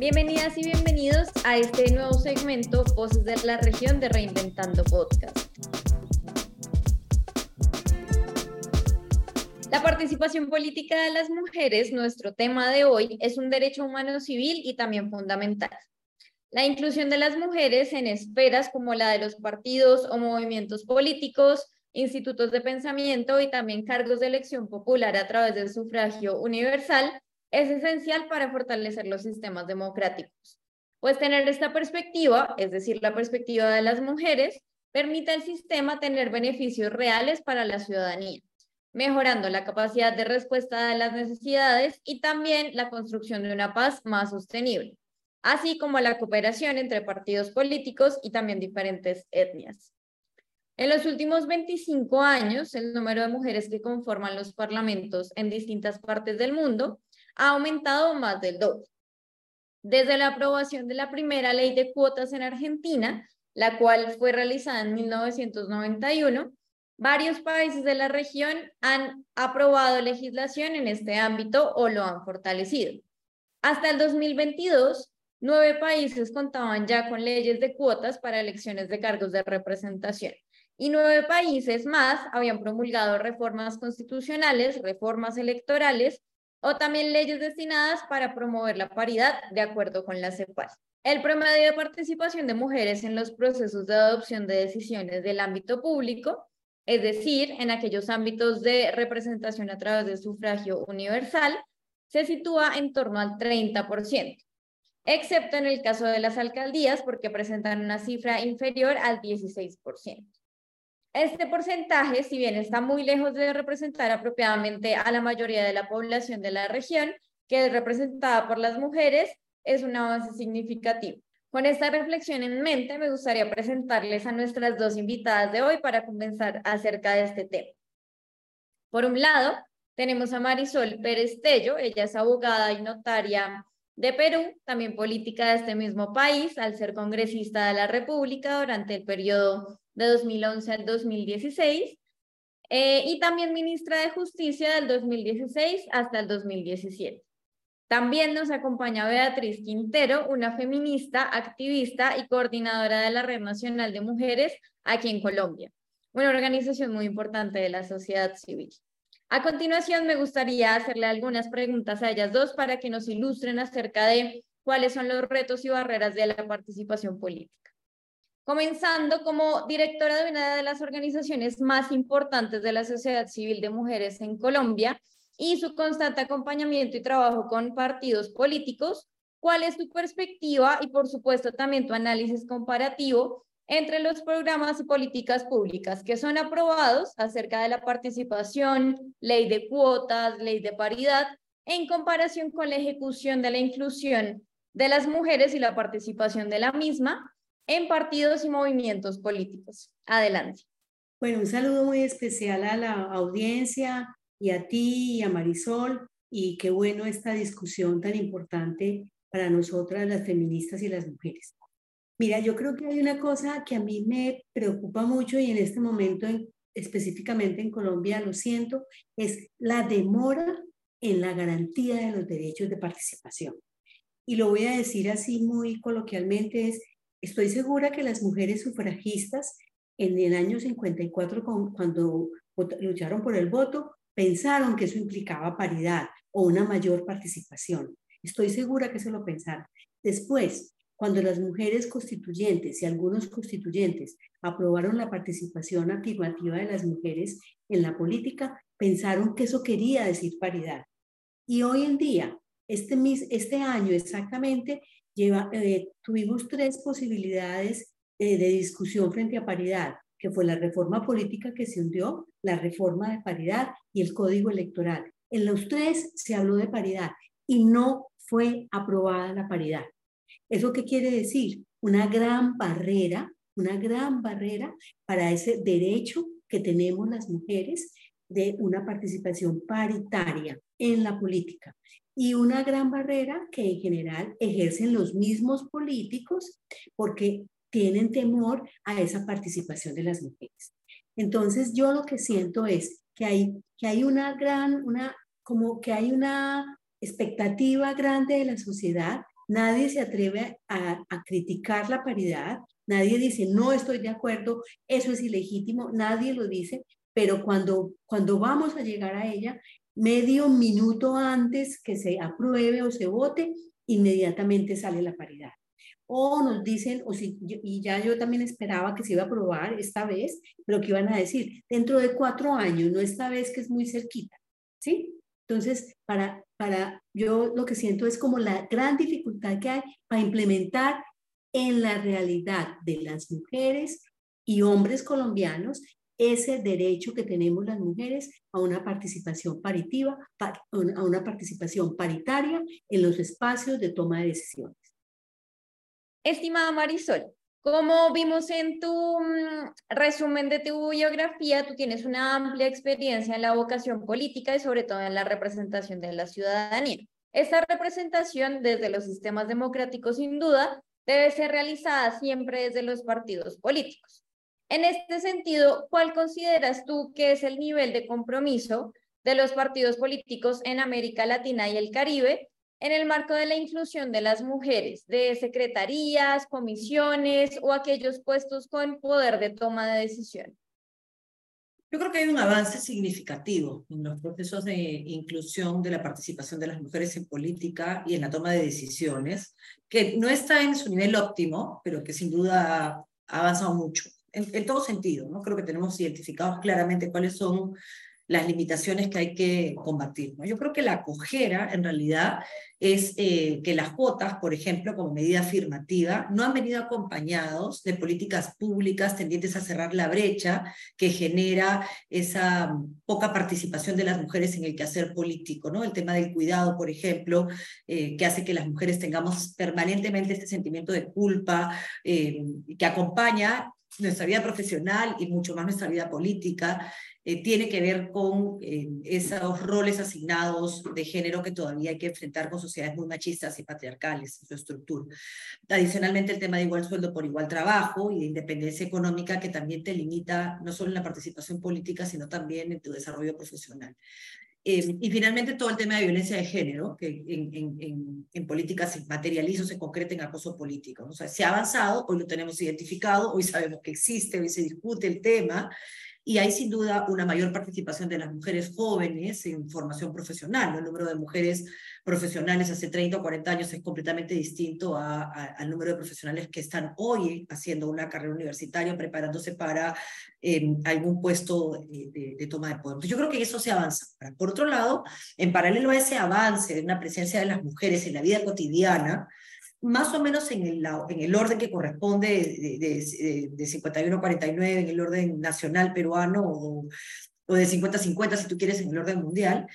Bienvenidas y bienvenidos a este nuevo segmento Voces de la región de Reinventando Podcast. La participación política de las mujeres, nuestro tema de hoy, es un derecho humano civil y también fundamental. La inclusión de las mujeres en esferas como la de los partidos o movimientos políticos, institutos de pensamiento y también cargos de elección popular a través del sufragio universal es esencial para fortalecer los sistemas democráticos. Pues tener esta perspectiva, es decir, la perspectiva de las mujeres, permite al sistema tener beneficios reales para la ciudadanía, mejorando la capacidad de respuesta de las necesidades y también la construcción de una paz más sostenible, así como la cooperación entre partidos políticos y también diferentes etnias. En los últimos 25 años, el número de mujeres que conforman los parlamentos en distintas partes del mundo ha aumentado más del doble. Desde la aprobación de la primera ley de cuotas en Argentina, la cual fue realizada en 1991, varios países de la región han aprobado legislación en este ámbito o lo han fortalecido. Hasta el 2022, nueve países contaban ya con leyes de cuotas para elecciones de cargos de representación y nueve países más habían promulgado reformas constitucionales, reformas electorales o también leyes destinadas para promover la paridad de acuerdo con la CEPAL. El promedio de participación de mujeres en los procesos de adopción de decisiones del ámbito público, es decir, en aquellos ámbitos de representación a través del sufragio universal, se sitúa en torno al 30%, excepto en el caso de las alcaldías porque presentan una cifra inferior al 16%. Este porcentaje, si bien está muy lejos de representar apropiadamente a la mayoría de la población de la región, que es representada por las mujeres, es un avance significativo. Con esta reflexión en mente, me gustaría presentarles a nuestras dos invitadas de hoy para comenzar acerca de este tema. Por un lado, tenemos a Marisol Pérez Tello, ella es abogada y notaria de Perú, también política de este mismo país, al ser congresista de la República durante el periodo de 2011 al 2016, eh, y también ministra de Justicia del 2016 hasta el 2017. También nos acompaña Beatriz Quintero, una feminista, activista y coordinadora de la Red Nacional de Mujeres aquí en Colombia, una organización muy importante de la sociedad civil. A continuación, me gustaría hacerle algunas preguntas a ellas dos para que nos ilustren acerca de cuáles son los retos y barreras de la participación política comenzando como directora de una de las organizaciones más importantes de la sociedad civil de mujeres en Colombia y su constante acompañamiento y trabajo con partidos políticos. ¿Cuál es tu perspectiva y, por supuesto, también tu análisis comparativo entre los programas y políticas públicas que son aprobados acerca de la participación, ley de cuotas, ley de paridad, en comparación con la ejecución de la inclusión de las mujeres y la participación de la misma en partidos y movimientos políticos. Adelante. Bueno, un saludo muy especial a la audiencia y a ti y a Marisol. Y qué bueno esta discusión tan importante para nosotras las feministas y las mujeres. Mira, yo creo que hay una cosa que a mí me preocupa mucho y en este momento específicamente en Colombia lo siento, es la demora en la garantía de los derechos de participación. Y lo voy a decir así muy coloquialmente, es Estoy segura que las mujeres sufragistas en el año 54, cuando lucharon por el voto, pensaron que eso implicaba paridad o una mayor participación. Estoy segura que eso lo pensaron. Después, cuando las mujeres constituyentes y algunos constituyentes aprobaron la participación afirmativa de las mujeres en la política, pensaron que eso quería decir paridad. Y hoy en día, este, este año exactamente, eh, tuvimos tres posibilidades eh, de discusión frente a paridad, que fue la reforma política que se hundió, la reforma de paridad y el código electoral. En los tres se habló de paridad y no fue aprobada la paridad. ¿Eso qué quiere decir? Una gran barrera, una gran barrera para ese derecho que tenemos las mujeres de una participación paritaria en la política. Y una gran barrera que en general ejercen los mismos políticos porque tienen temor a esa participación de las mujeres. Entonces yo lo que siento es que hay, que hay una gran, una, como que hay una expectativa grande de la sociedad. Nadie se atreve a, criticar la paridad, nadie dice, no estoy de acuerdo, eso es ilegítimo, nadie lo dice, pero cuando, cuando vamos a llegar a ella, medio minuto antes que se apruebe o se vote, inmediatamente sale la paridad. O nos dicen, o si, y ya yo también esperaba que se iba a aprobar esta vez, pero que iban a decir, dentro de cuatro años, no esta vez que es muy cerquita, ¿sí? Entonces, para, para, yo lo que siento es como la gran dificultad que hay para implementar en la realidad de las mujeres y hombres colombianos ese derecho que tenemos las mujeres a una participación paritiva, a una participación paritaria en los espacios de toma de decisiones. Estimada Marisol, como vimos en tu mm, resumen de tu biografía, tú tienes una amplia experiencia en la vocación política y sobre todo en la representación de la ciudadanía. Esta representación desde los sistemas democráticos, sin duda, debe ser realizada siempre desde los partidos políticos. En este sentido, ¿cuál consideras tú que es el nivel de compromiso de los partidos políticos en América Latina y el Caribe en el marco de la inclusión de las mujeres, de secretarías, comisiones o aquellos puestos con poder de toma de decisión? Yo creo que hay un avance significativo en los procesos de inclusión de la participación de las mujeres en política y en la toma de decisiones, que no está en su nivel óptimo, pero que sin duda ha avanzado mucho en, todo sentido, ¿no? Creo que tenemos identificados claramente cuáles son las limitaciones que hay que combatir. ¿no? Yo creo que la cojera, en realidad, es eh, que las cuotas, por ejemplo, como medida afirmativa, no han venido acompañados de políticas públicas tendientes a cerrar la brecha que genera esa poca participación de las mujeres en el quehacer político. ¿no? El tema del cuidado, por ejemplo, eh, que hace que las mujeres tengamos permanentemente este sentimiento de culpa eh, que acompaña nuestra vida profesional y mucho más nuestra vida política, eh, tiene que ver con eh, esos roles asignados de género que todavía hay que enfrentar con sociedades muy machistas y patriarcales en su estructura. Adicionalmente, el tema de igual sueldo por igual trabajo y de independencia económica que también te limita no solo en la participación política, sino también en tu desarrollo profesional. Eh, y finalmente todo el tema de violencia de género, que en, en, en, política se materializa o se concreta en acoso político. O sea, se ha avanzado, hoy lo tenemos identificado, hoy sabemos que existe, hoy se discute el tema, y hay sin duda una mayor participación de las mujeres jóvenes en formación profesional. El número de mujeres profesionales hace 30 o 40 años es completamente distinto al número de profesionales que están hoy haciendo una carrera universitaria, preparándose para em, algún puesto de, toma de poder. Yo creo que eso se avanza. Por otro lado, en paralelo a ese avance de una presencia de las mujeres en la vida cotidiana, más o menos en el, en el orden que corresponde de, de, de 51-49, en el orden nacional peruano o, o de 50-50, si tú quieres, en el orden mundial,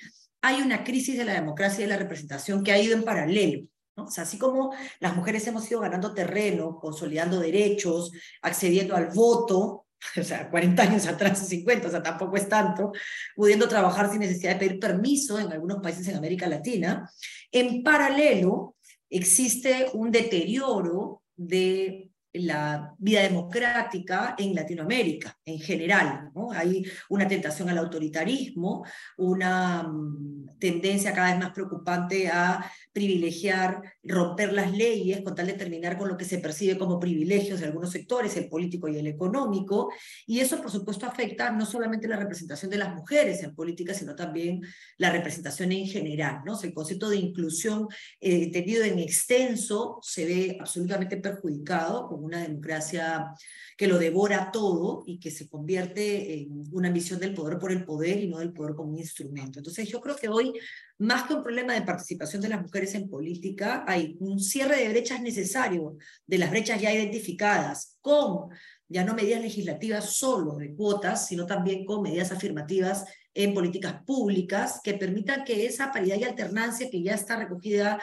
hay una crisis de la democracia y de la representación que ha ido en paralelo. ¿no? O sea, así como las mujeres hemos ido ganando terreno, consolidando derechos, accediendo al voto, o sea, 40 años atrás o 50, o sea, tampoco es tanto, pudiendo trabajar sin necesidad de pedir permiso en algunos países en América Latina, en paralelo existe un deterioro de la vida democrática en Latinoamérica en general. Hay una tentación al autoritarismo, una mm, tendencia cada vez más preocupante a privilegiar, romper las leyes con tal de terminar con lo que se percibe como privilegios de algunos sectores, el político y el económico, y eso por supuesto afecta no solamente la representación de las mujeres en política, sino también la representación en general. ¿no? el concepto de inclusión eh, entendido en extenso se ve absolutamente perjudicado una democracia que lo devora todo y que se convierte en una visión del poder por el poder y no del poder como un instrumento. Entonces yo creo que hoy más que un problema de participación de las mujeres en política, hay un cierre de brechas necesario, de las brechas ya identificadas, con ya no medidas legislativas solo de cuotas, sino también con medidas afirmativas en políticas públicas que permitan que esa paridad y alternancia que ya está recogida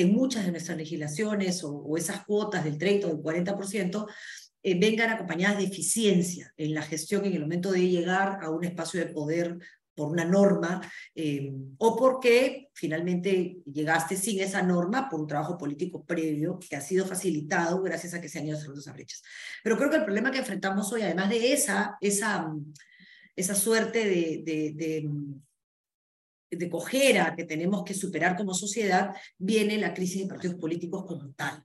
en muchas de nuestras legislaciones o, esas cuotas del 30 o del 40%, eh, vengan acompañadas de eficiencia en la gestión en el momento de llegar a un espacio de poder por una norma eh, o porque finalmente llegaste sin esa norma por un trabajo político previo que ha sido facilitado gracias a que se han ido cerrando esas brechas. Pero creo que el problema que enfrentamos hoy, además de esa, esa, esa suerte de, de, de cojera que tenemos que superar como sociedad, viene la crisis de partidos políticos como tal.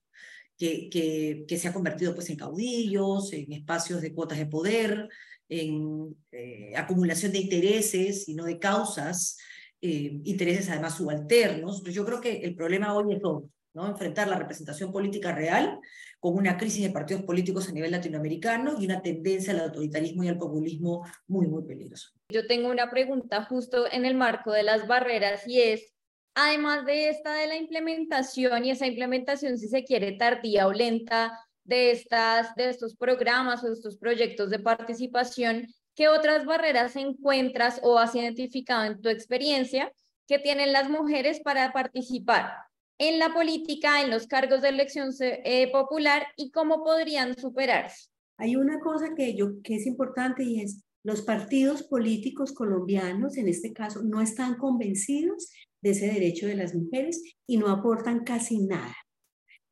Que, que, que, se ha convertido pues, en caudillos, en espacios de cuotas de poder, en eh, acumulación de intereses y no de causas, eh, intereses además subalternos. Yo creo que el problema hoy es todo, enfrentar la representación política real con una crisis de partidos políticos a nivel latinoamericano y una tendencia al autoritarismo y al populismo muy, muy peligroso. Yo tengo una pregunta justo en el marco de las barreras y es, además de esta de la implementación y esa implementación, si se quiere, tardía o lenta de, estas, de estos programas o de estos proyectos de participación, ¿qué otras barreras encuentras o has identificado en tu experiencia que tienen las mujeres para participar en la política, en los cargos de elección eh, popular y cómo podrían superarse? Hay una cosa que, yo, que es importante y es los partidos políticos colombianos, en este caso, no están convencidos de ese derecho de las mujeres y no aportan casi nada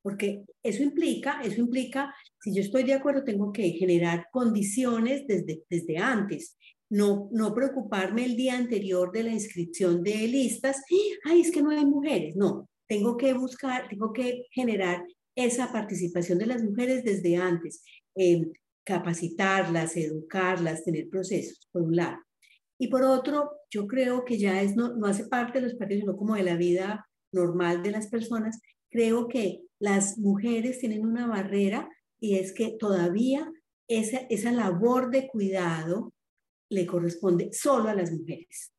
porque eso implica, eso implica, si yo estoy de acuerdo, tengo que generar condiciones desde, desde antes, no, no preocuparme el día anterior de la inscripción de listas, ay, es que no hay mujeres, no, tengo que buscar, tengo que generar esa participación de las mujeres desde antes, eh, capacitarlas, educarlas, tener procesos, por un lado. Y por otro, yo creo que ya es, no, no hace parte de los partidos, sino como de la vida normal de las personas, creo que las mujeres tienen una barrera y es que todavía esa, esa labor de cuidado le corresponde solo a las mujeres.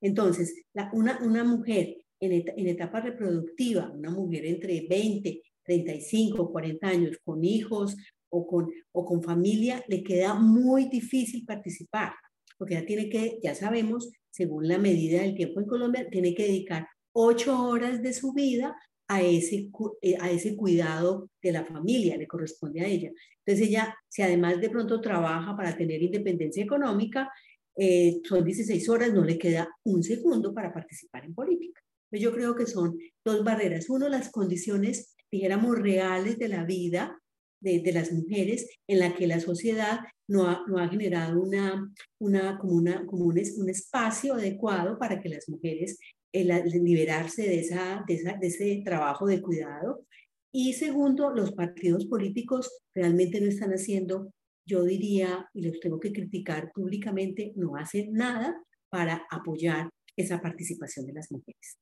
Entonces, una, una mujer en, en etapa reproductiva, una mujer entre 20, 35, 40 años, con hijos o con, o con familia, le queda muy difícil participar, porque ya tiene que, ya sabemos, según la medida del tiempo en Colombia, tiene que dedicar ocho horas de su vida a ese, eh, a ese cuidado de la familia, le corresponde a ella. Entonces ella, si además de pronto trabaja para tener independencia económica, eh, son 16 horas, no le queda un segundo para participar en política. Yo creo que son dos barreras. Uno, las condiciones, dijéramos, reales de la vida de, de las mujeres en la que la sociedad no ha, no ha generado una, una, como, una, como un, un espacio adecuado para que las mujeres el, liberarse de, esa, de, esa, de ese trabajo de cuidado. Y segundo, los partidos políticos realmente no están haciendo, yo diría, y los tengo que criticar públicamente, no hacen nada para apoyar esa participación de las mujeres.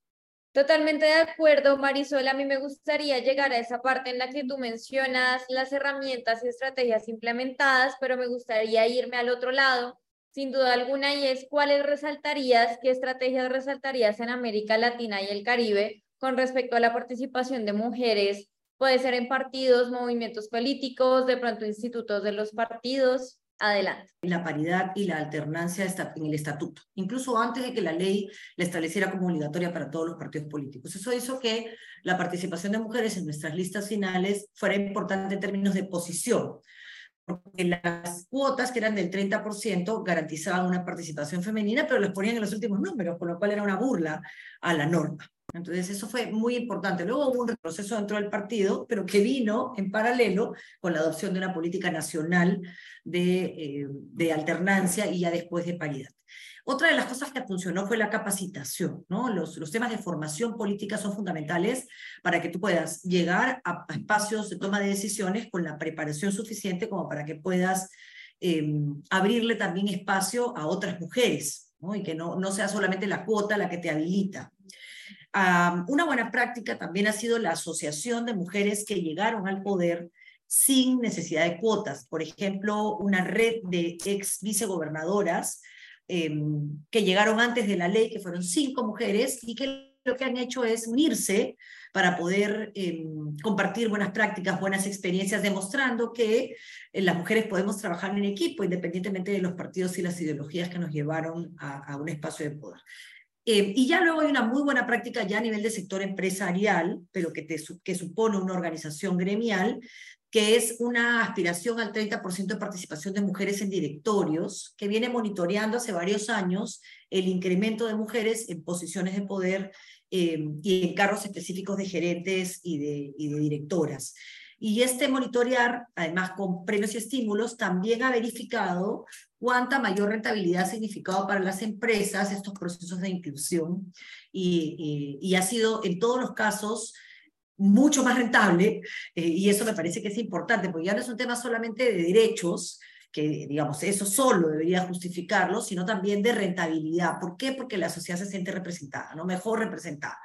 Totalmente de acuerdo, Marisol. A mí me gustaría llegar a esa parte en la que tú mencionas las herramientas y estrategias implementadas, pero me gustaría irme al otro lado sin duda alguna, y es cuáles resaltarías, qué estrategias resaltarías en América Latina y el Caribe con respecto a la participación de mujeres, puede ser en partidos, movimientos políticos, de pronto institutos de los partidos. Adelante. La paridad y la alternancia en el estatuto, incluso antes de que la ley la estableciera como obligatoria para todos los partidos políticos. Eso hizo que la participación de mujeres en nuestras listas finales fuera importante en términos de posición porque las cuotas que eran del 30% garantizaban una participación femenina, pero las ponían en los últimos números, con lo cual era una burla a la norma. Entonces eso fue muy importante. Luego hubo un retroceso dentro del partido, pero que vino en paralelo con la adopción de una política nacional de, eh, de alternancia y ya después de paridad. Otra de las cosas que funcionó fue la capacitación, ¿no? Los, temas de formación política son fundamentales para que tú puedas llegar a, espacios de toma de decisiones con la preparación suficiente como para que puedas em, abrirle también espacio a otras mujeres, ¿no? Y que no, no sea solamente la cuota la que te habilita. una buena práctica también ha sido la asociación de mujeres que llegaron al poder sin necesidad de cuotas. Por ejemplo, una red de ex vicegobernadoras Em, que llegaron antes de la ley, que fueron cinco mujeres, y que lo que han hecho es unirse para poder em, compartir buenas prácticas, buenas experiencias, demostrando que eh, las mujeres podemos trabajar en equipo, independientemente de los partidos y las ideologías que nos llevaron a, un espacio de poder. Em, y ya luego hay una muy buena práctica ya a nivel de sector empresarial, pero que, te, que supone una organización gremial, que es una aspiración al 30% de participación de mujeres en directorios, que viene monitoreando hace varios años el incremento de mujeres en posiciones de poder eh, y en cargos específicos de gerentes y de, directoras. Y este monitorear, además con premios y estímulos, también ha verificado cuánta mayor rentabilidad ha significado para las empresas estos procesos de inclusión y, ha sido en todos los casos mucho más rentable eh, y eso me parece que es importante porque ya no es un tema solamente de derechos, que digamos eso solo debería justificarlo, sino también de rentabilidad. ¿Por qué? Porque la sociedad se siente representada, ¿no? Mejor representada.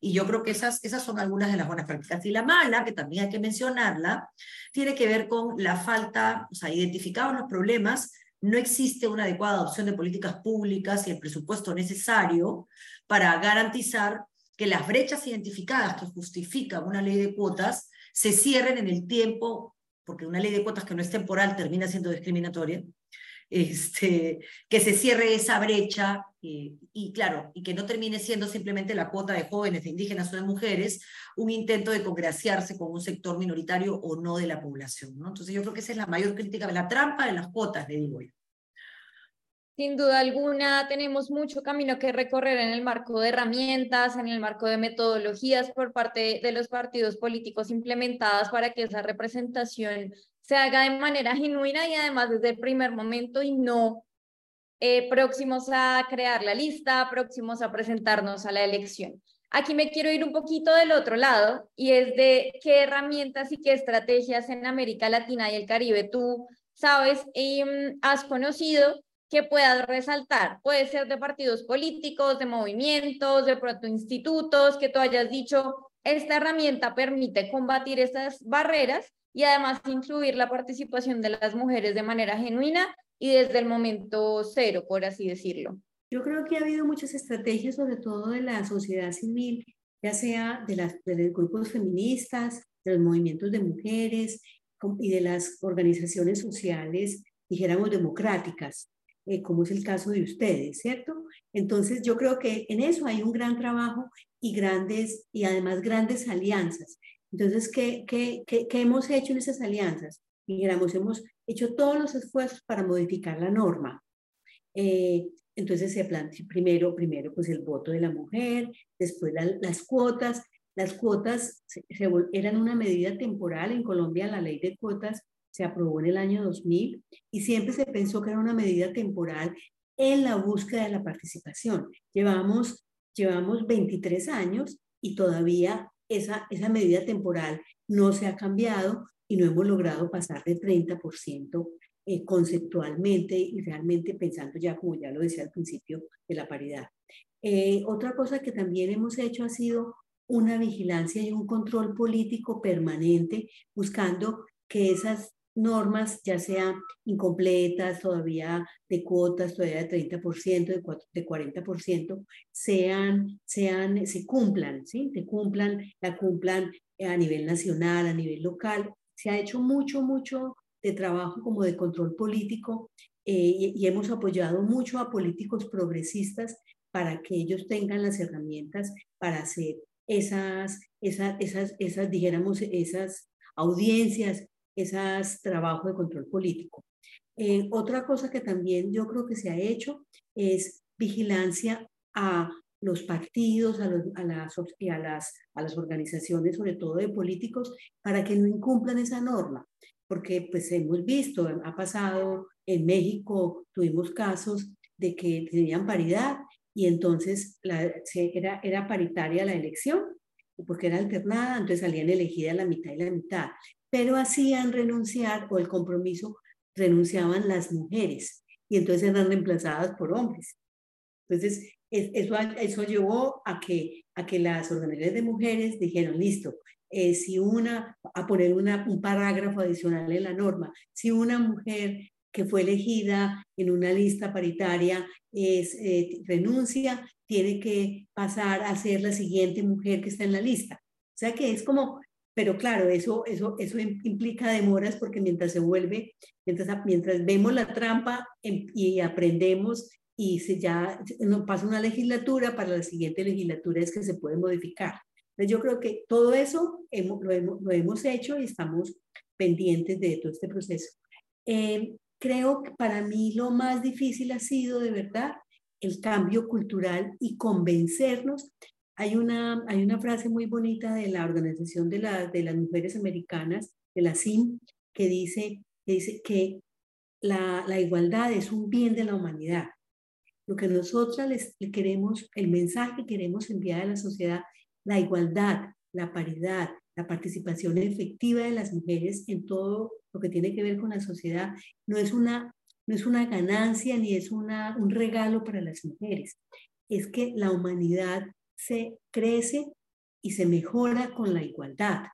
Y yo creo que esas, esas son algunas de las buenas prácticas. Y la mala, que también hay que mencionarla, tiene que ver con la falta, o sea, identificados los problemas, no existe una adecuada adopción de políticas públicas y el presupuesto necesario para garantizar que las brechas identificadas que justifican una ley de cuotas se cierren en el tiempo, porque una ley de cuotas que no es temporal termina siendo discriminatoria, este, que se cierre esa brecha y claro, y que no termine siendo simplemente la cuota de jóvenes, de indígenas o de mujeres, un intento de congraciarse con un sector minoritario o no de la población. ¿no? Entonces yo creo que esa es la mayor crítica, la trampa de las cuotas, le digo yo. Sin duda alguna, tenemos mucho camino que recorrer en el marco de herramientas, en el marco de metodologías por parte de los partidos políticos implementadas para que esa representación se haga de manera genuina y además desde el primer momento y no eh, próximos a crear la lista, próximos a presentarnos a la elección. Aquí me quiero ir un poquito del otro lado y es de qué herramientas y qué estrategias en América Latina y el Caribe tú sabes mm, has conocido que puedas resaltar. Puede ser de partidos políticos, de movimientos, de protoinstitutos, que tú hayas dicho, esta herramienta permite combatir estas barreras y además incluir la participación de las mujeres de manera genuina y desde el momento cero, por así decirlo? Yo creo que ha habido muchas estrategias, sobre todo de la sociedad civil, ya sea de, de los grupos feministas, de los movimientos de mujeres y de las organizaciones sociales, dijéramos, democráticas, eh, como es el caso de ustedes, ¿cierto? Entonces, yo creo que en eso hay un gran trabajo y grandes, y además grandes alianzas. Entonces, ¿qué, qué, qué, qué hemos hecho en esas alianzas? Dijéramos, hemos hecho todos los esfuerzos para modificar la norma. Eh, entonces se planteó primero, primero pues el voto de la mujer, después las cuotas. Las cuotas eran una medida temporal en Colombia, la ley de cuotas se aprobó en el año 2000 y siempre se pensó que era una medida temporal en la búsqueda de la participación. Llevamos, llevamos 23 años y todavía esa, esa medida temporal no se ha cambiado y no hemos logrado pasar de 30% eh, conceptualmente y realmente pensando ya, como ya lo decía al principio, de la paridad. Eh, otra cosa que también hemos hecho ha sido una vigilancia y un control político permanente, buscando que esas normas, ya sean incompletas, todavía de cuotas, todavía de 30%, de 40%, sean, sean, se cumplan, ¿sí? Se cumplan, la cumplan a nivel nacional, a nivel local, se ha hecho mucho, mucho de trabajo como de control político eh, y, hemos apoyado mucho a políticos progresistas para que ellos tengan las herramientas para hacer esas, esas, esas, esas dijéramos, esas audiencias, esos trabajos de control político. Eh, otra cosa que también yo creo que se ha hecho es vigilancia a los partidos, a, a, las, a, las, a las organizaciones, sobre todo de políticos, para que no incumplan esa norma. Porque pues hemos visto, ha pasado en México, tuvimos casos de que tenían paridad y entonces era, era paritaria la elección, porque era alternada, entonces salían elegidas la mitad y la mitad. Pero hacían renunciar o el compromiso renunciaban las mujeres y entonces eran reemplazadas por hombres. Entonces, eso, eso llevó a que, a que las organizaciones de mujeres dijeron, listo, eh, si una, a poner una, un parágrafo adicional en la norma, si una mujer que fue elegida en una lista paritaria es, eh, renuncia, tiene que pasar a ser la siguiente mujer que está en la lista. O sea que es como, pero claro, eso, eso, eso implica demoras porque mientras se vuelve, mientras, mientras vemos la trampa em, y aprendemos y se ya no pasa una legislatura, para la siguiente legislatura es que se puede modificar. Entonces yo creo que todo eso hemos, lo, hemos, lo, hemos, hecho y estamos pendientes de todo este proceso. Eh, creo que para mí lo más difícil ha sido de verdad el cambio cultural y convencernos hay una, hay una frase muy bonita de la Organización de, la, de las Mujeres Americanas, de la CIM, que dice que, dice que la, la igualdad es un bien de la humanidad. Lo que nosotras queremos, el mensaje que queremos enviar a la sociedad, la igualdad, la paridad, la participación efectiva de las mujeres en todo lo que tiene que ver con la sociedad, no es una, no es una ganancia ni es una, un regalo para las mujeres. Es que la humanidad se crece y se mejora con la igualdad,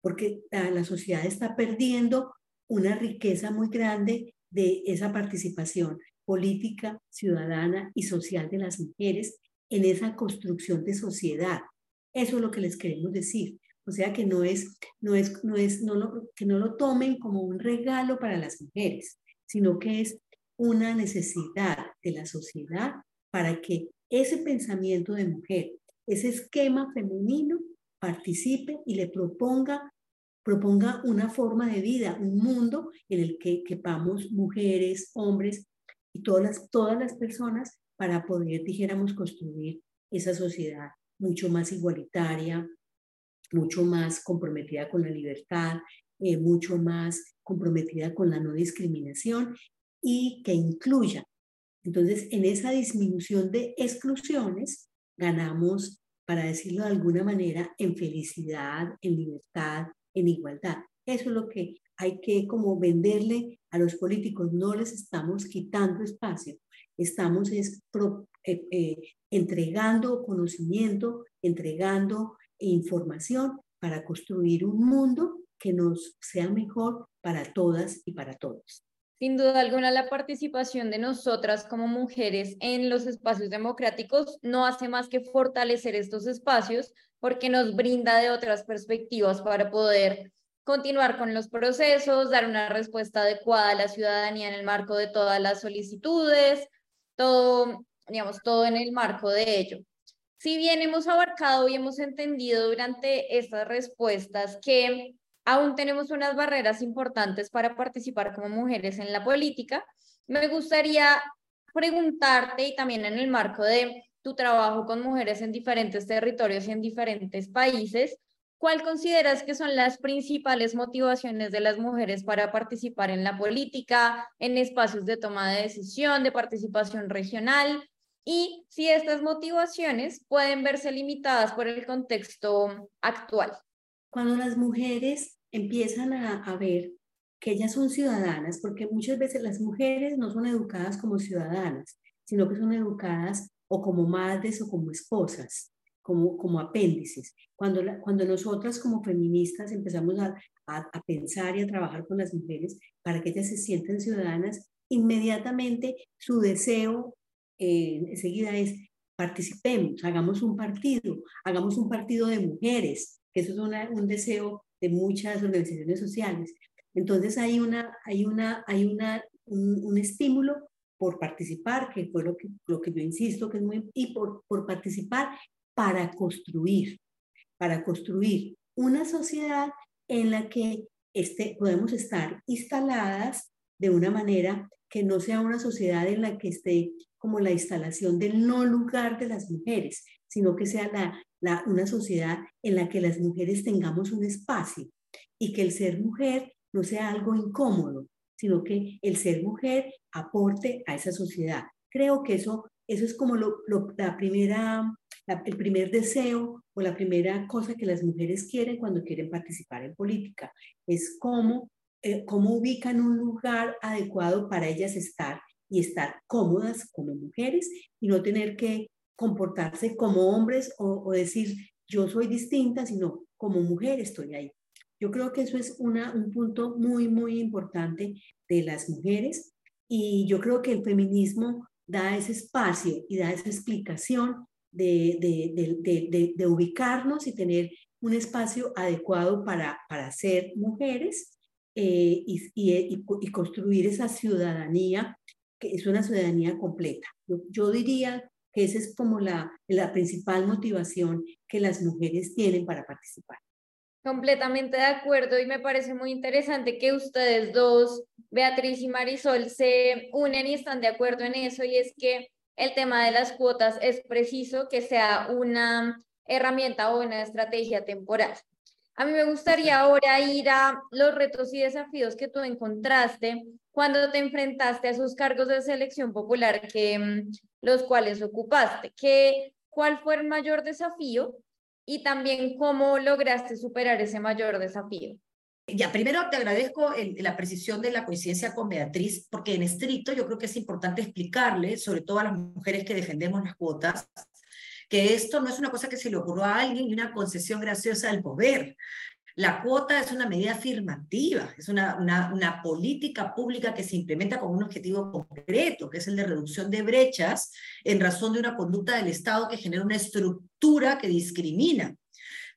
porque la sociedad está perdiendo una riqueza muy grande de esa participación política, ciudadana y social de las mujeres en esa construcción de sociedad. Eso es lo que les queremos decir. O sea que no es, no es, no es, no lo, que no lo tomen como un regalo para las mujeres, sino que es una necesidad de la sociedad para que ese pensamiento de mujer, ese esquema femenino participe y le proponga proponga una forma de vida, un mundo en el que quepamos mujeres, hombres y todas las, todas las personas para poder, dijéramos, construir esa sociedad mucho más igualitaria, mucho más comprometida con la libertad, eh, mucho más comprometida con la no discriminación y que incluya. Entonces, en esa disminución de exclusiones, ganamos, para decirlo de alguna manera, en felicidad, en libertad, en igualdad. Eso es lo que hay que como venderle a los políticos. No les estamos quitando espacio, estamos es, eh, eh, entregando conocimiento, entregando información para construir un mundo que nos sea mejor para todas y para todos. Sin duda alguna, la participación de nosotras como mujeres en los espacios democráticos no hace más que fortalecer estos espacios porque nos brinda de otras perspectivas para poder continuar con los procesos, dar una respuesta adecuada a la ciudadanía en el marco de todas las solicitudes, todo, digamos, todo en el marco de ello. Si bien hemos abarcado y hemos entendido durante estas respuestas que aún tenemos unas barreras importantes para participar como mujeres en la política, me gustaría preguntarte y también en el marco de tu trabajo con mujeres en diferentes territorios y en diferentes países, ¿cuál consideras que son las principales motivaciones de las mujeres para participar en la política, en espacios de toma de decisión, de participación regional? Y si estas motivaciones pueden verse limitadas por el contexto actual. Cuando las mujeres empiezan a, a ver que ellas son ciudadanas, porque muchas veces las mujeres no son educadas como ciudadanas, sino que son educadas o como madres o como esposas, como, como apéndices. Cuando, cuando nosotras como feministas empezamos a, a, pensar y a trabajar con las mujeres para que ellas se sientan ciudadanas, inmediatamente su deseo eh, enseguida es participemos, hagamos un partido, hagamos un partido de mujeres, eso es un deseo de muchas organizaciones sociales. Entonces hay, una, hay, una, hay una, un estímulo por participar, que fue lo que, lo que yo insisto que es muy, y por, por participar para construir, para construir una sociedad en la que este, podemos estar instaladas de una manera que no sea una sociedad en la que esté como la instalación del no lugar de las mujeres, sino que sea la, la, una sociedad en la que las mujeres tengamos un espacio y que el ser mujer no sea algo incómodo, sino que el ser mujer aporte a esa sociedad. Creo que eso, eso es como lo, la primera, el primer deseo o la primera cosa que las mujeres quieren cuando quieren participar en política. Es cómo, eh, cómo ubican un lugar adecuado para ellas estar y estar cómodas como mujeres y no tener que comportarse como hombres o, o decir yo soy distinta, sino como mujer estoy ahí. Yo creo que eso es una, un punto muy, muy importante de las mujeres y yo creo que el feminismo da ese espacio y da esa explicación de, de, de, ubicarnos y tener un espacio adecuado para, para ser mujeres eh, y, y, y, construir esa ciudadanía, que es una ciudadanía completa. Yo, yo diría que esa es como la, la principal motivación que las mujeres tienen para participar. Completamente de acuerdo y me parece muy interesante que ustedes dos, Beatriz y Marisol, se unen y están de acuerdo en eso y es que el tema de las cuotas es preciso que sea una herramienta o una estrategia temporal. A mí me gustaría ahora ir a los retos y desafíos que tú encontraste cuando te enfrentaste a esos cargos de selección popular que mm, los cuales ocupaste. ¿Qué, ¿Cuál fue el mayor desafío y también cómo lograste superar ese mayor desafío? Ya, primero te agradezco la precisión de la coincidencia con Beatriz, porque en estricto yo creo que es importante explicarle, sobre todo a las mujeres que defendemos las cuotas, que esto no es una cosa que se le ocurrió a alguien y una concesión graciosa del poder. La cuota es una medida afirmativa, es una, una, política pública que se implementa con un objetivo concreto, que es el de reducción de brechas en razón de una conducta del Estado que genera una estructura que discrimina.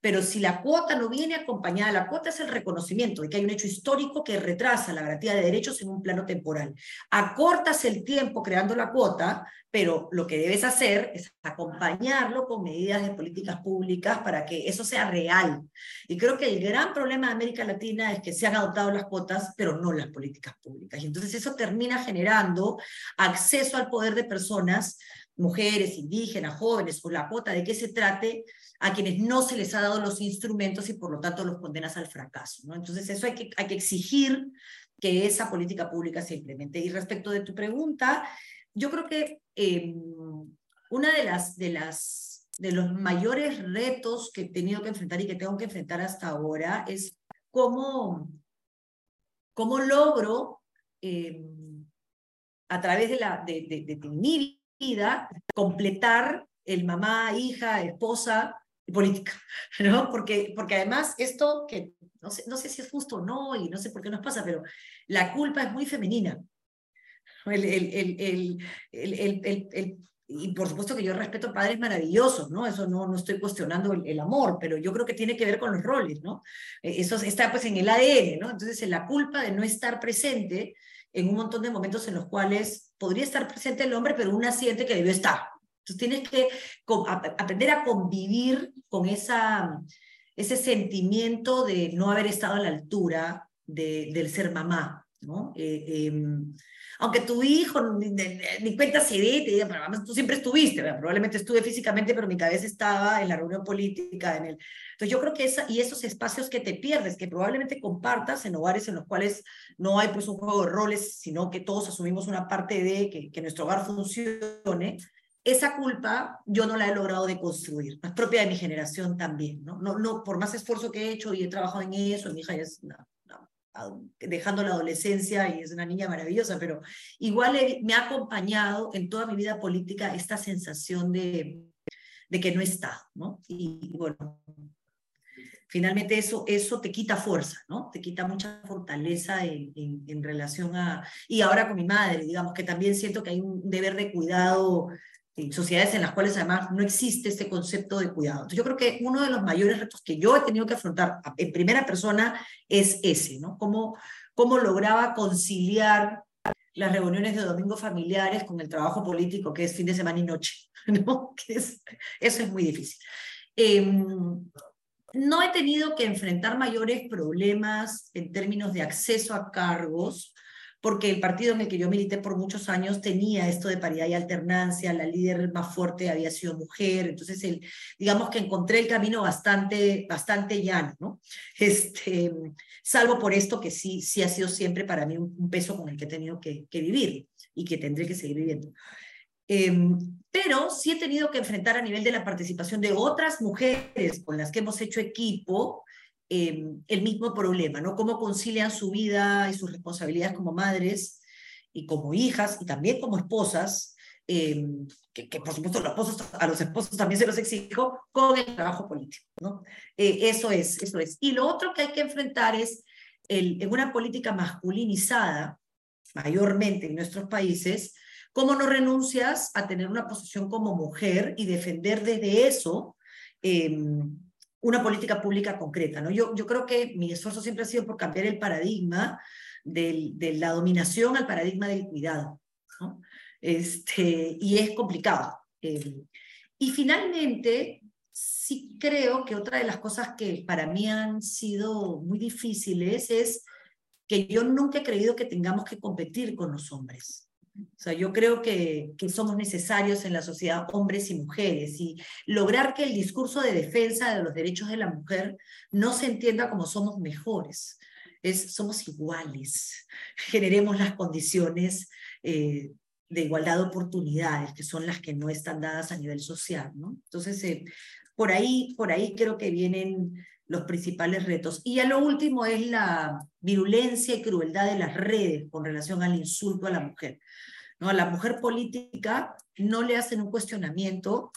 Pero si la cuota no viene acompañada, la cuota es el reconocimiento de que hay un hecho histórico que retrasa la garantía de derechos en un plano temporal. Acortas el tiempo creando la cuota, pero lo que debes hacer es acompañarlo con medidas de políticas públicas para que eso sea real. Y creo que el gran problema de América Latina es que se han adoptado las cuotas, pero no las políticas públicas. Y entonces eso termina generando acceso al poder de personas mujeres, indígenas, jóvenes, o la cuota de qué se trate, a quienes no se les ha dado los instrumentos y por lo tanto los condenas al fracaso. ¿no? Entonces eso hay que, hay que exigir que esa política pública se implemente. Y respecto de tu pregunta, yo creo que eh, una de las, de las de los mayores retos que he tenido que enfrentar y que tengo que enfrentar hasta ahora es cómo, cómo logro eh, a través de, la, de, de, de, mi vida completar el mamá, hija, esposa política, ¿no? Porque, porque además esto que no sé, no sé si es justo o no y no sé por qué nos pasa, pero la culpa es muy femenina. El, el, el, y por supuesto que yo respeto padres maravillosos, ¿no? Eso no, no estoy cuestionando el, amor, pero yo creo que tiene que ver con los roles, ¿no? E, eso está pues en el ADN, ¿no? Entonces la culpa de no estar presente en un montón de momentos en los cuales podría estar presente el hombre, pero una siente que debió estar. Entonces tienes que aprender a convivir con esa, ese sentimiento de no haber estado a la altura de, del ser mamá, ¿no? Eh, em, aunque tu hijo ni, cuenta se dé, te diga, pero tú siempre estuviste, probablemente estuve físicamente, pero mi cabeza estaba en la reunión política, en el... Entonces yo creo que esa, y esos espacios que te pierdes, que probablemente compartas en hogares en los cuales no hay pues un juego de roles, sino que todos asumimos una parte de que, que nuestro hogar funcione, esa culpa yo no la he logrado deconstruir, es propia de mi generación también, ¿no? No, no, por más esfuerzo que he hecho y he trabajado en eso, mi hija ya es dejando la adolescencia y es una niña maravillosa, pero igual me ha acompañado en toda mi vida política esta sensación de, de que no está, ¿no? Y, bueno, finalmente eso, eso te quita fuerza, ¿no? Te quita mucha fortaleza en, en, en, relación a... Y ahora con mi madre, digamos que también siento que hay un deber de cuidado sociedades en las cuales además no existe este concepto de cuidado. Entonces, yo creo que uno de los mayores retos que yo he tenido que afrontar en primera persona es ese, ¿no? Cómo, cómo lograba conciliar las reuniones de domingo familiares con el trabajo político, que es fin de semana y noche, ¿no? Que es, eso es muy difícil. Eh, no he tenido que enfrentar mayores problemas en términos de acceso a cargos, porque el partido en el que yo milité por muchos años tenía esto de paridad y alternancia, la líder más fuerte había sido mujer, entonces el, digamos que encontré el camino bastante, bastante llano, ¿no? Este, salvo por esto que sí, sí ha sido siempre para mí un, peso con el que he tenido que, vivir y que tendré que seguir viviendo. Eh, pero sí he tenido que enfrentar a nivel de la participación de otras mujeres con las que hemos hecho equipo, Em, el mismo problema, ¿no? Cómo concilian su vida y sus responsabilidades como madres y como hijas y también como esposas, em, que, por supuesto a los esposos también se los exijo, con el trabajo político, ¿no? Eh, eso es, eso es. Y lo otro que hay que enfrentar es, el, en una política masculinizada, mayormente en nuestros países, cómo no renuncias a tener una posición como mujer y defender desde eso eh, una política pública concreta. ¿no? Yo, creo que mi esfuerzo siempre ha sido por cambiar el paradigma de la dominación al paradigma del cuidado. ¿no? Este, y es complicado. Eh, y finalmente, sí creo que otra de las cosas que para mí han sido muy difíciles es que yo nunca he creído que tengamos que competir con los hombres. O sea, yo creo que, que somos necesarios en la sociedad hombres y mujeres y lograr que el discurso de defensa de los derechos de la mujer no se entienda como somos mejores, es somos iguales, generemos las condiciones eh, de igualdad de oportunidades, que son las que no están dadas a nivel social, ¿no? Entonces, eh, por, ahí, por ahí creo que vienen los principales retos. Y a lo último es la virulencia y crueldad de las redes con relación al insulto a la mujer. ¿no? A la mujer política no le hacen un cuestionamiento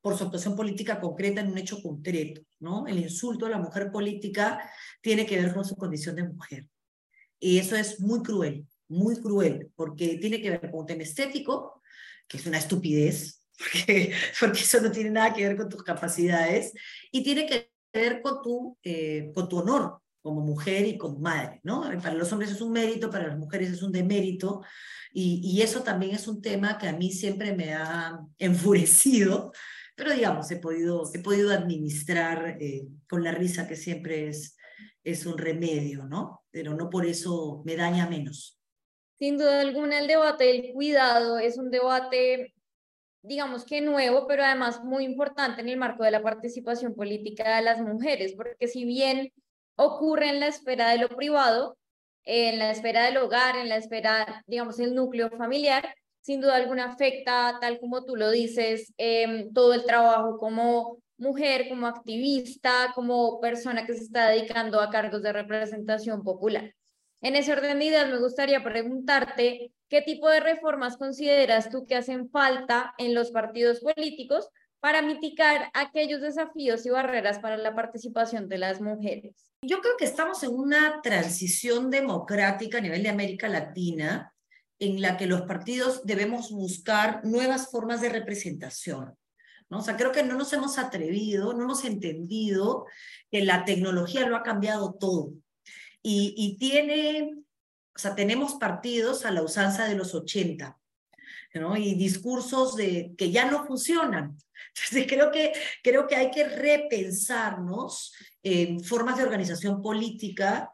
por su actuación política concreta en un hecho concreto. ¿no? El insulto a la mujer política tiene que ver con su condición de mujer. Y eso es muy cruel, muy cruel, porque tiene que ver con un tema estético, que es una estupidez, porque, porque eso no tiene nada que ver con tus capacidades, y tiene que ver con tu, eh, con tu honor como mujer y como madre, ¿no? Para los hombres es un mérito, para las mujeres es un demérito, y, y eso también es un tema que a mí siempre me ha enfurecido, pero digamos, he podido, he podido administrar eh, con la risa que siempre es, es un remedio, ¿no? Pero no por eso me daña menos. Sin duda alguna, el debate del cuidado es un debate digamos que nuevo, pero además muy importante en el marco de la participación política de las mujeres, porque si bien ocurre en la esfera de lo privado, en la esfera del hogar, en la esfera, digamos, el núcleo familiar, sin duda alguna afecta, tal como tú lo dices, eh, todo el trabajo como mujer, como activista, como persona que se está dedicando a cargos de representación popular. En ese orden de ideas, me gustaría preguntarte qué tipo de reformas consideras tú que hacen falta en los partidos políticos para mitigar aquellos desafíos y barreras para la participación de las mujeres. Yo creo que estamos en una transición democrática a nivel de América Latina en la que los partidos debemos buscar nuevas formas de representación. ¿no? O sea, creo que no nos hemos atrevido, no hemos entendido que la tecnología lo ha cambiado todo y, tiene, o sea, tenemos partidos a la usanza de los 80, ¿no? Y discursos de, que ya no funcionan. Entonces, creo que, creo que hay que repensarnos en formas de organización política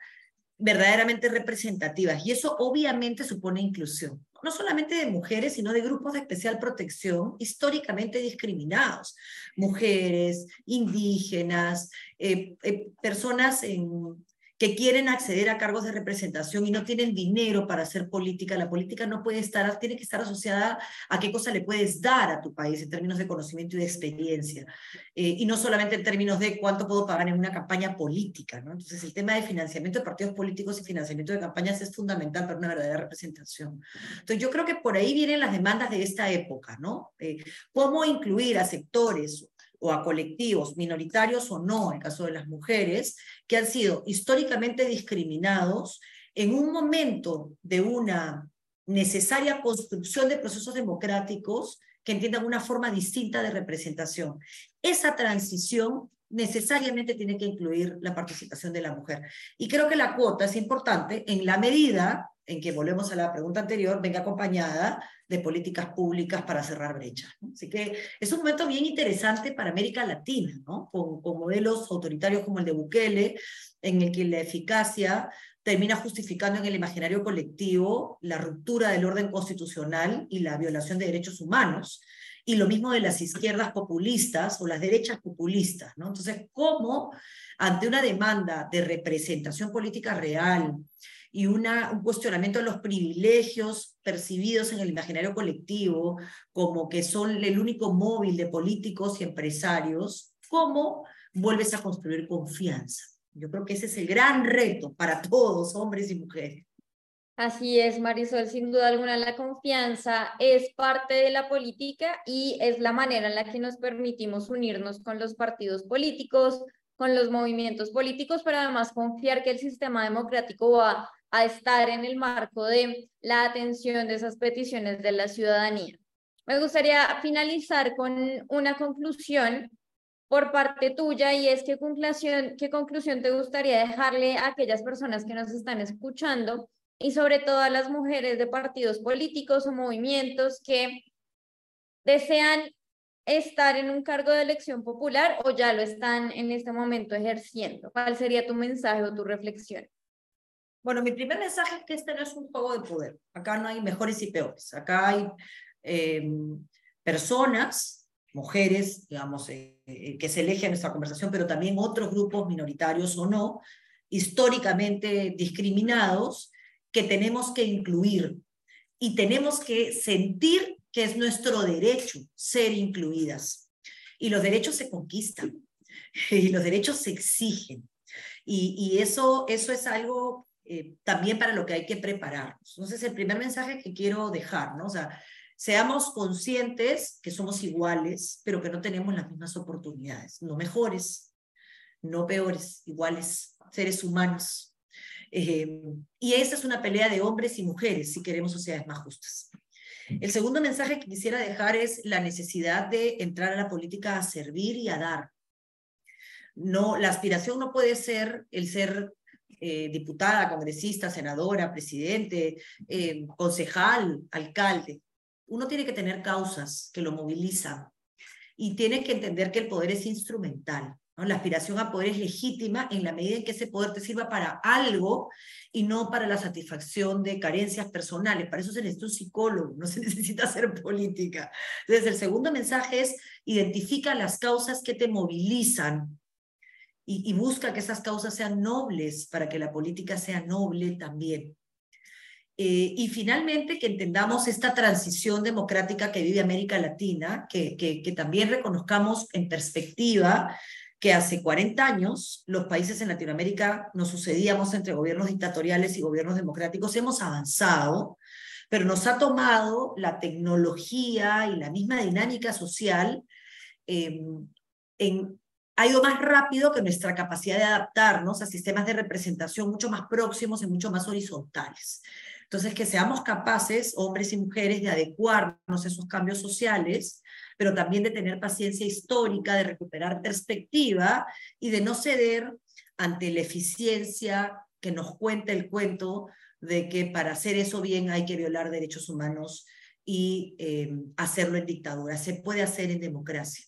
verdaderamente representativas. Y eso obviamente supone inclusión, no solamente de mujeres, sino de grupos de especial protección históricamente discriminados. Mujeres, indígenas, eh, eh, personas en, que quieren acceder a cargos de representación y no tienen dinero para hacer política. La política no puede estar, tiene que estar asociada a qué cosa le puedes dar a tu país en términos de conocimiento y de experiencia. Eh, y no solamente en términos de cuánto puedo pagar en una campaña política. ¿no? Entonces, el tema de financiamiento de partidos políticos y financiamiento de campañas es fundamental para una verdadera representación. Entonces, yo creo que por ahí vienen las demandas de esta época, ¿no? Eh, ¿Cómo incluir a sectores o a colectivos minoritarios o no, en el caso de las mujeres, que han sido históricamente discriminados en un momento de una necesaria construcción de procesos democráticos que entiendan una forma distinta de representación. Esa transición necesariamente tiene que incluir la participación de la mujer. Y creo que la cuota es importante en la medida en que, volvemos a la pregunta anterior, venga acompañada de políticas públicas para cerrar brechas. Así que es un momento bien interesante para América Latina, ¿no? con, con modelos autoritarios como el de Bukele, en el que la eficacia termina justificando en el imaginario colectivo la ruptura del orden constitucional y la violación de derechos humanos. Y lo mismo de las izquierdas populistas o las derechas populistas. ¿no? Entonces, ¿cómo ante una demanda de representación política real, y un cuestionamiento de los privilegios percibidos en el imaginario colectivo como que son el único móvil de políticos y empresarios, ¿cómo vuelves a construir confianza? Yo creo que ese es el gran reto para todos, hombres y mujeres. Así es, Marisol, sin duda alguna la confianza es parte de la política y es la manera en la que nos permitimos unirnos con los partidos políticos, con los movimientos políticos, pero además confiar que el sistema democrático va a estar en el marco de la atención de esas peticiones de la ciudadanía. Me gustaría finalizar con una conclusión por parte tuya y es qué conclusión, qué conclusión te gustaría dejarle a aquellas personas que nos están escuchando y sobre todo a las mujeres de partidos políticos o movimientos que desean estar en un cargo de elección popular o ya lo están en este momento ejerciendo. ¿Cuál sería tu mensaje o tu reflexión? Bueno, mi primer mensaje es que este no es un juego de poder. Acá no hay mejores y peores. Acá hay em, personas, mujeres, digamos, eh, eh, que se eligen en nuestra conversación, pero también otros grupos minoritarios o no, históricamente discriminados, que tenemos que incluir y tenemos que sentir que es nuestro derecho ser incluidas. Y los derechos se conquistan y los derechos se exigen. Y, eso, eso es algo eh, también para lo que hay que prepararnos. Entonces, el primer mensaje que quiero dejar, ¿no? O sea, seamos conscientes que somos iguales, pero que no tenemos las mismas oportunidades, no mejores, no peores, iguales, seres humanos. Eh, y esa es una pelea de hombres y mujeres si queremos sociedades más justas. El segundo mensaje que quisiera dejar es la necesidad de entrar a la política a servir y a dar. No, la aspiración no puede ser el ser eh, diputada, congresista, senadora, presidente, eh, concejal, alcalde. Uno tiene que tener causas que lo movilizan y tiene que entender que el poder es instrumental. La aspiración a poder es legítima en la medida en que ese poder te sirva para algo y no para la satisfacción de carencias personales. Para eso se necesita un psicólogo, no se necesita hacer política. Entonces, el segundo mensaje es identifica las causas que te movilizan y, y busca que esas causas sean nobles para que la política sea noble también. Eh, y finalmente que entendamos esta transición democrática que vive América Latina, que, también reconozcamos en perspectiva que hace 40 años los países en Latinoamérica nos sucedíamos entre gobiernos dictatoriales y gobiernos democráticos, hemos avanzado, pero nos ha tomado la tecnología y la misma dinámica social, em, en, ha ido más rápido que nuestra capacidad de adaptarnos a sistemas de representación mucho más próximos y mucho más horizontales. Entonces, que seamos capaces, hombres y mujeres, de adecuarnos a esos cambios sociales pero también de tener paciencia histórica, de recuperar perspectiva y de no ceder ante la eficiencia que nos cuenta el cuento de que para hacer eso bien hay que violar derechos humanos y eh, hacerlo en dictadura. Se puede hacer en democracia.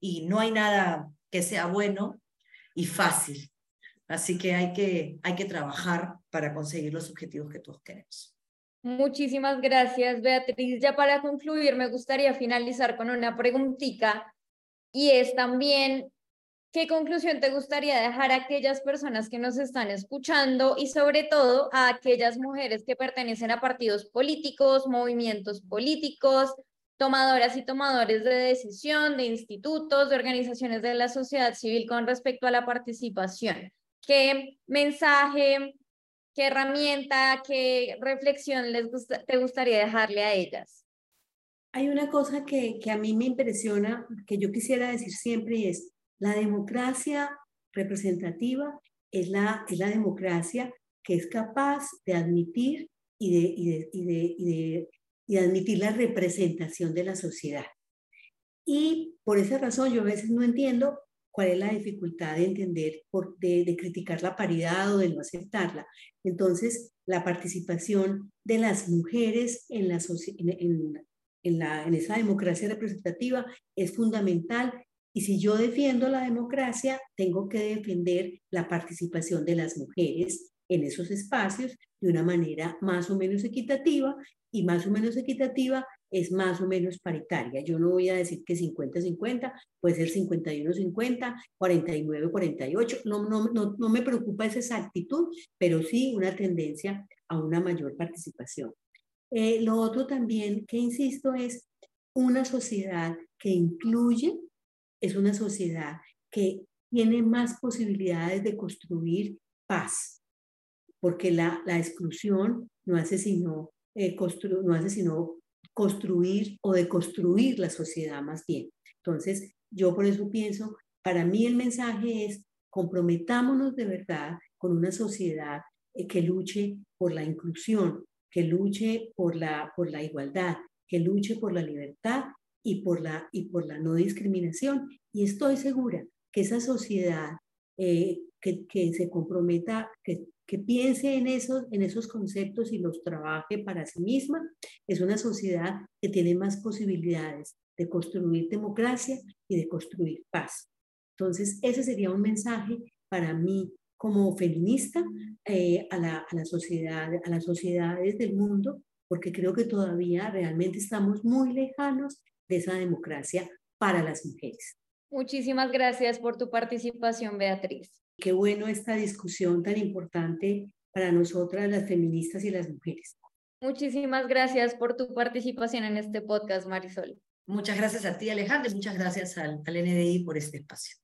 Y no hay nada que sea bueno y fácil. Así que hay que, hay que trabajar para conseguir los objetivos que todos queremos. Muchísimas gracias, Beatriz. Ya para concluir, me gustaría finalizar con una preguntita y es también, ¿qué conclusión te gustaría dejar a aquellas personas que nos están escuchando y sobre todo a aquellas mujeres que pertenecen a partidos políticos, movimientos políticos, tomadoras y tomadores de decisión, de institutos, de organizaciones de la sociedad civil con respecto a la participación? ¿Qué mensaje ¿Qué herramienta, qué reflexión les te gustaría dejarle a ellas? Hay una cosa que, que a mí me impresiona, que yo quisiera decir siempre, y es la democracia representativa es la, es la democracia que es capaz de admitir y de, y de, y de, y de admitir la representación de la sociedad. Y por esa razón yo a veces no entiendo cuál es la dificultad de entender, de, criticar la paridad o de no aceptarla. Entonces, la participación de las mujeres en, la, en, la, en esa democracia representativa es fundamental y si yo defiendo la democracia, tengo que defender la participación de las mujeres en esos espacios de una manera más o menos equitativa y más o menos equitativa es más o menos paritaria. Yo no voy a decir que 50-50, puede ser 51-50, 49-48, no, no, no, no me preocupa esa exactitud, pero sí una tendencia a una mayor participación. Eh, lo otro también que insisto es una sociedad que incluye, es una sociedad que tiene más posibilidades de construir paz, porque la, la exclusión no hace sino, eh, no hace sino construir o de construir la sociedad más bien. Entonces, yo por eso pienso, para mí el mensaje es comprometámonos de verdad con una sociedad eh, que luche por la inclusión, que luche por la, por la igualdad, que luche por la libertad y por la, y por la no discriminación. Y estoy segura que esa sociedad eh, que, que, se comprometa, que, que piense en esos, en esos conceptos y los trabaje para sí misma, es una sociedad que tiene más posibilidades de construir democracia y de construir paz. Entonces, ese sería un mensaje para mí como feminista eh, a, la, a, la sociedad, a las sociedades del mundo, porque creo que todavía realmente estamos muy lejanos de esa democracia para las mujeres. Muchísimas gracias por tu participación, Beatriz. Qué bueno esta discusión tan importante para nosotras, las feministas y las mujeres. Muchísimas gracias por tu participación en este podcast, Marisol. Muchas gracias a ti, Alejandra, y muchas gracias al, al NDI por este espacio.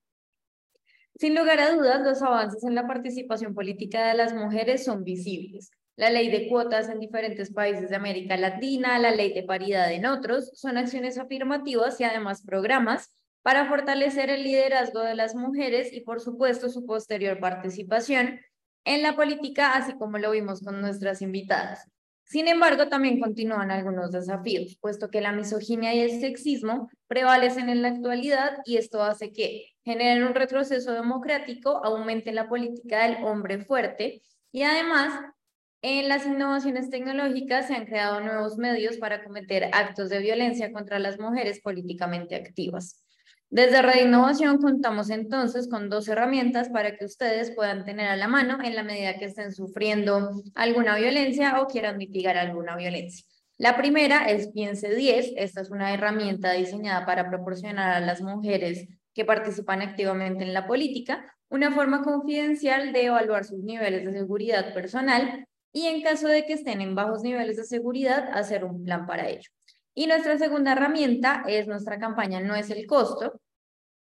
Sin lugar a dudas, los avances en la participación política de las mujeres son visibles. La ley de cuotas en diferentes países de América Latina, la ley de paridad en otros, son acciones afirmativas y además programas para fortalecer el liderazgo de las mujeres y, por supuesto, su posterior participación en la política, así como lo vimos con nuestras invitadas. Sin embargo, también continúan algunos desafíos, puesto que la misoginia y el sexismo prevalecen en la actualidad y esto hace que generen un retroceso democrático, aumente la política del hombre fuerte y además en las innovaciones tecnológicas se han creado nuevos medios para cometer actos de violencia contra las mujeres políticamente activas. Desde Red Innovación contamos entonces con dos herramientas para que ustedes puedan tener a la mano en la medida que estén sufriendo alguna violencia o quieran mitigar alguna violencia. La primera es Piense 10. Esta es una herramienta diseñada para proporcionar a las mujeres que participan activamente en la política una forma confidencial de evaluar sus niveles de seguridad personal y en caso de que estén en bajos niveles de seguridad, hacer un plan para ello. Y nuestra segunda herramienta es nuestra campaña No es el costo,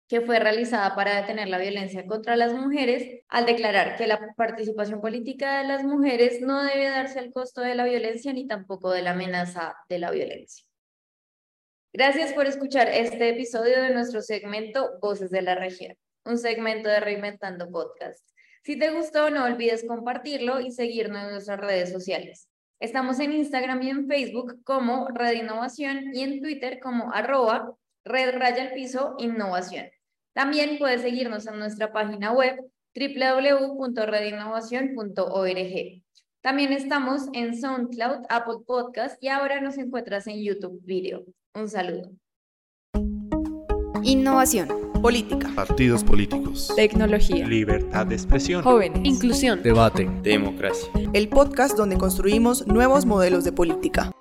que fue realizada para detener la violencia contra las mujeres al declarar que la participación política de las mujeres no debe darse al costo de la violencia ni tampoco de la amenaza de la violencia. Gracias por escuchar este episodio de nuestro segmento Voces de la Región, un segmento de Reinventando Podcast. Si te gustó, no olvides compartirlo y seguirnos en nuestras redes sociales. Estamos en Instagram y en Facebook como Red Innovación y en Twitter como arroba Red Raya al Piso Innovación. También puedes seguirnos en nuestra página web www.redinnovación.org. También estamos en SoundCloud, Apple Podcast y ahora nos encuentras en YouTube Video. Un saludo. Innovación. Política. Partidos políticos. Tecnología. Libertad de expresión. Jóvenes. Inclusión. Debate. Democracia. El podcast donde construimos nuevos modelos de política.